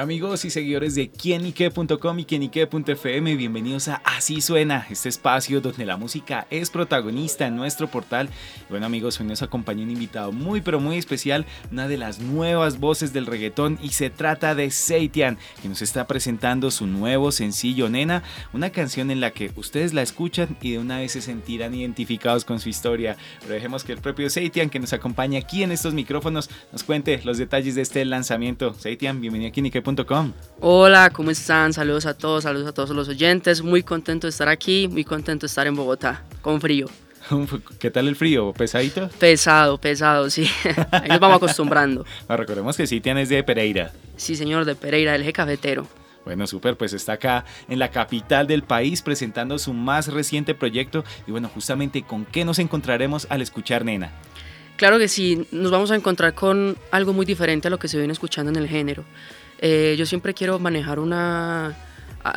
Hola amigos y seguidores de quienique.com y quienique.fm, bienvenidos a Así Suena, este espacio donde la música es protagonista en nuestro portal. bueno amigos, hoy nos acompaña un invitado muy pero muy especial, una de las nuevas voces del reggaetón y se trata de Seitian, que nos está presentando su nuevo sencillo Nena, una canción en la que ustedes la escuchan y de una vez se sentirán identificados con su historia. Pero dejemos que el propio Seitian, que nos acompaña aquí en estos micrófonos, nos cuente los detalles de este lanzamiento. Seitian, bienvenido a Hola, ¿cómo están? Saludos a todos, saludos a todos los oyentes. Muy contento de estar aquí, muy contento de estar en Bogotá, con frío. ¿Qué tal el frío? ¿Pesadito? Pesado, pesado, sí. Ahí nos vamos acostumbrando. Recordemos que sí tienes de Pereira. Sí, señor, de Pereira, el eje cafetero. Bueno, súper, pues está acá en la capital del país presentando su más reciente proyecto. Y bueno, justamente con qué nos encontraremos al escuchar Nena. Claro que sí, nos vamos a encontrar con algo muy diferente a lo que se viene escuchando en el género. Eh, yo siempre quiero manejar una,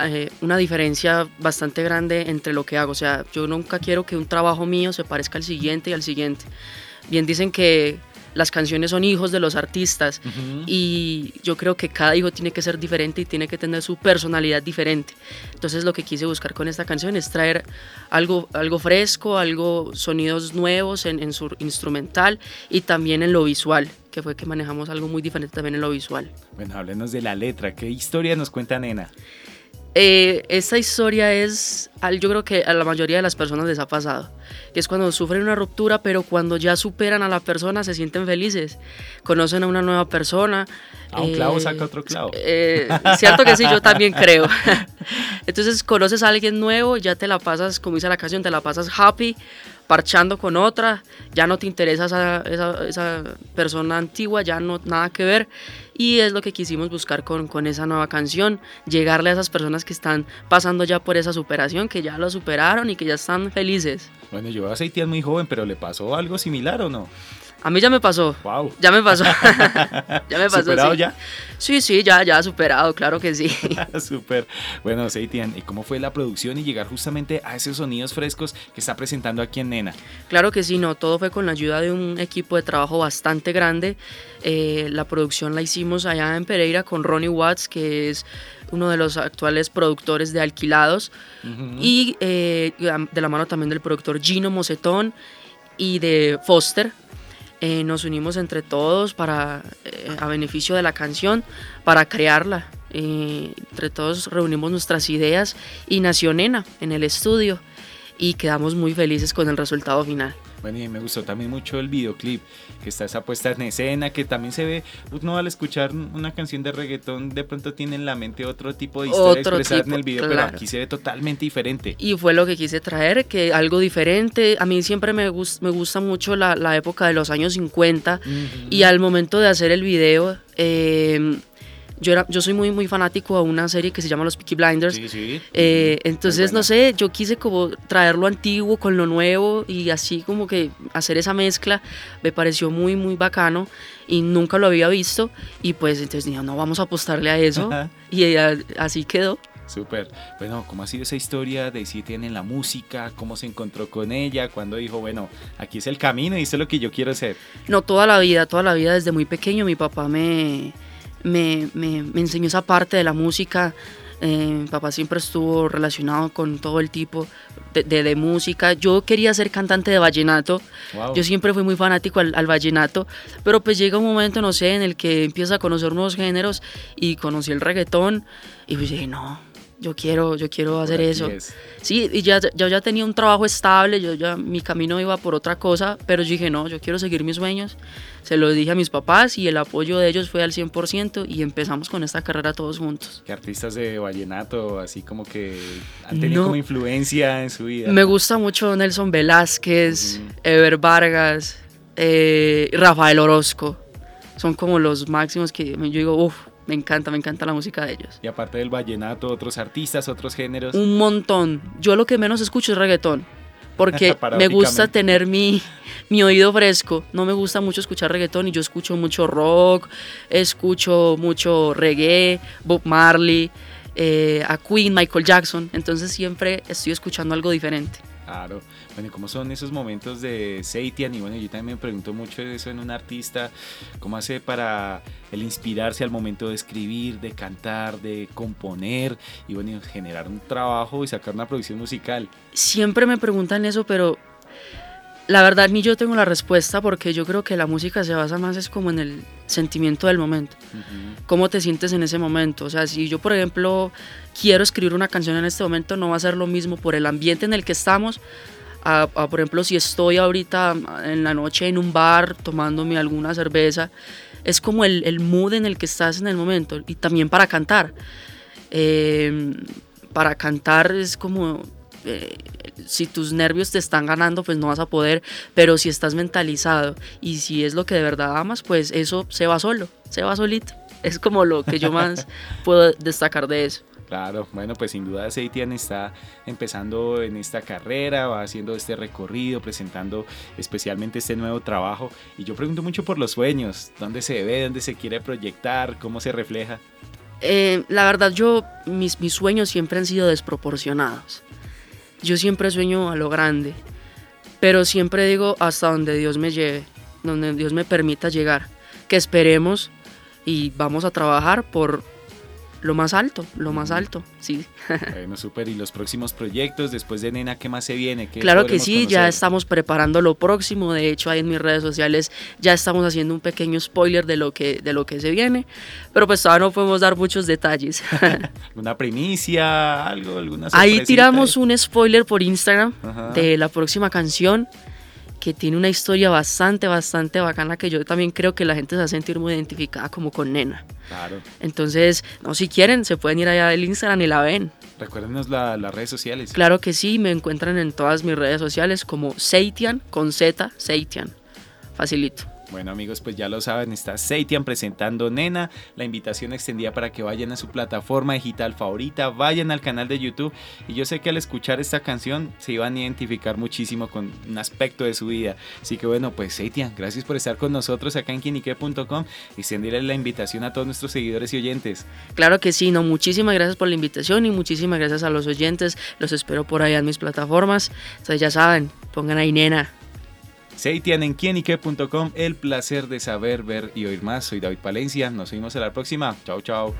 eh, una diferencia bastante grande entre lo que hago. O sea, yo nunca quiero que un trabajo mío se parezca al siguiente y al siguiente. Bien dicen que las canciones son hijos de los artistas y yo creo que cada hijo tiene que ser diferente y tiene que tener su personalidad diferente. Entonces lo que quise buscar con esta canción es traer algo, algo fresco, algo, sonidos nuevos en, en su instrumental y también en lo visual que fue que manejamos algo muy diferente también en lo visual. Bueno, háblenos de la letra. ¿Qué historia nos cuenta Nena? Eh, esta historia es, yo creo que a la mayoría de las personas les ha pasado, que es cuando sufren una ruptura, pero cuando ya superan a la persona se sienten felices, conocen a una nueva persona. A un clavo eh, saca otro clavo. Eh, cierto que sí, yo también creo. Entonces conoces a alguien nuevo, ya te la pasas, como dice la canción, te la pasas happy, parchando con otra, ya no te interesa esa, esa, persona antigua, ya no nada que ver. Y es lo que quisimos buscar con, con esa nueva canción, llegarle a esas personas que están pasando ya por esa superación, que ya lo superaron y que ya están felices. Bueno, yo Seitian muy joven, pero ¿le pasó algo similar o no? A mí ya me pasó. Wow. Ya me pasó. ya me pasó. ¿Superado ya? Sí, sí, ya, ya superado, claro que sí. Súper. Bueno, Seitian, ¿y cómo fue la producción y llegar justamente a esos sonidos frescos que está presentando aquí en Nena? Claro que sí, no, todo fue con la ayuda de un equipo de trabajo bastante grande. Eh, la producción la hicimos allá en Pereira con Ronnie Watts, que es uno de los actuales productores de Alquilados, y eh, de la mano también del productor Gino Mocetón y de Foster, eh, nos unimos entre todos para, eh, a beneficio de la canción, para crearla. Eh, entre todos reunimos nuestras ideas y nació Nena en el estudio y quedamos muy felices con el resultado final. Bueno, y me gustó también mucho el videoclip, que está esa puesta en escena, que también se ve, uno al escuchar una canción de reggaetón, de pronto tiene en la mente otro tipo de historia expresada en el video, pero aquí se ve totalmente diferente. Y fue lo que quise traer, que algo diferente. A mí siempre me, me gusta mucho la, la, época de los años 50 y al momento de hacer el video, eh, yo, era, yo soy muy, muy fanático a una serie que se llama Los Peaky Blinders. Eh, entonces, no sé, yo quise como traer lo antiguo con lo nuevo y así como que hacer esa mezcla me pareció muy, muy bacano y nunca lo había visto. Y pues entonces dije, no, vamos a apostarle a eso. y así quedó. Súper. Bueno, ¿cómo ha sido esa historia de si tiene la música? ¿Cómo se encontró con ella? cuando dijo, bueno, aquí es el camino y esto es lo que yo quiero hacer? No, toda la vida, toda la vida desde muy pequeño mi papá me, me, me, enseñó esa parte de la música. Eh, mi papá siempre estuvo relacionado con todo el tipo de, de, música. Yo quería ser cantante de vallenato. Yo siempre fui muy fanático al, al, vallenato. Pero pues llega un momento, no sé, en el que empieza a conocer nuevos géneros y conocí el reggaetón. Y pues dije, no, yo quiero, yo quiero hacer eso. Sí, y ya, yo ya tenía un trabajo estable, yo ya mi camino iba por otra cosa, pero yo dije, no, yo quiero seguir mis sueños. Se lo dije a mis papás y el apoyo de ellos fue al 100% y empezamos con esta carrera todos juntos. ¿Qué artistas de vallenato así como que han tenido como influencia en su vida? Me gusta mucho Nelson Velázquez, Ever Vargas, eh, Rafael Orozco. Son como los máximos que yo digo, uff, me encanta, me encanta la música de ellos. Y aparte del vallenato, otros artistas, otros géneros. Un montón. Yo lo que menos escucho es reggaetón. porque me gusta tener mi, mi oído fresco. No me gusta mucho escuchar reggaetón y yo escucho mucho rock, escucho mucho reggae, Bob Marley, eh, a Queen, Michael Jackson. Entonces siempre estoy escuchando algo diferente. Claro. Bueno, ¿cómo son esos momentos de Seitian? Y bueno, yo también me pregunto mucho eso en un artista, ¿cómo hace para el inspirarse al momento de escribir, de cantar, de componer y bueno, generar un trabajo y sacar una producción musical? Siempre me preguntan eso, pero la verdad ni yo tengo la respuesta porque yo creo que la música se basa más es como en el sentimiento del momento. ¿Cómo te sientes en ese momento? O sea, si yo por ejemplo quiero escribir una canción en este momento no va a ser lo mismo por el ambiente en el que estamos por ejemplo, si estoy ahorita en la noche en un bar tomándome alguna cerveza, es como el, el mood en el que estás en el momento y también para cantar. Em, para cantar es como, eh, si tus nervios te están ganando, pues no vas a poder, pero si estás mentalizado y si es lo que de verdad amas, pues eso se va solo, se va solito. Es como lo que yo más puedo destacar de eso. Claro, bueno, pues sin duda Seitian está empezando en esta carrera, va haciendo este recorrido, presentando especialmente este nuevo trabajo. Y yo pregunto mucho por los sueños, ¿dónde se ve, dónde se quiere proyectar, cómo se refleja? Eh, la verdad, yo, mis, mis sueños siempre han sido desproporcionados. Yo siempre sueño a lo grande, pero siempre digo hasta donde Dios me lleve, donde Dios me permita llegar, que esperemos y vamos a trabajar por lo más alto, lo más alto, sí. Bueno, súper. ¿Y los próximos proyectos después de Nena, qué más se viene? claro que sí, ya estamos preparando lo próximo. De hecho, ahí en mis redes sociales ya estamos haciendo un pequeño spoiler de lo que, de lo que se viene. Pero pues todavía no podemos dar muchos detalles. ¿Una primicia? ¿Algo? ¿Alguna Ahí tiramos un spoiler por Instagram de la próxima canción que tiene una historia bastante, bastante bacana que yo también creo que la gente se va a sentir muy identificada como con Nena. Claro. Entonces, no, si quieren, se pueden ir allá del Instagram y la ven. Recuérdenos las redes sociales. Claro que sí, me encuentran en todas mis redes sociales como Seitian con Z, Seitian. Facilito. Bueno amigos, pues ya lo saben, está Seitian presentando Nena, la invitación extendida para que vayan a su plataforma digital favorita, vayan al canal de YouTube y yo sé que al escuchar esta canción se iban a identificar muchísimo con un aspecto de su vida. Así que bueno, pues Seitian, gracias por estar con nosotros acá en quinique.com y extendirle la invitación a todos nuestros seguidores y oyentes. Claro que sí, no, muchísimas gracias por la invitación y muchísimas gracias a los oyentes, los espero por allá en mis plataformas, entonces ya saben, pongan ahí Nena. Seitian en quienique.com. El placer de saber, ver y oír más. Soy David Palencia. Nos vemos en la próxima. Chao, chao.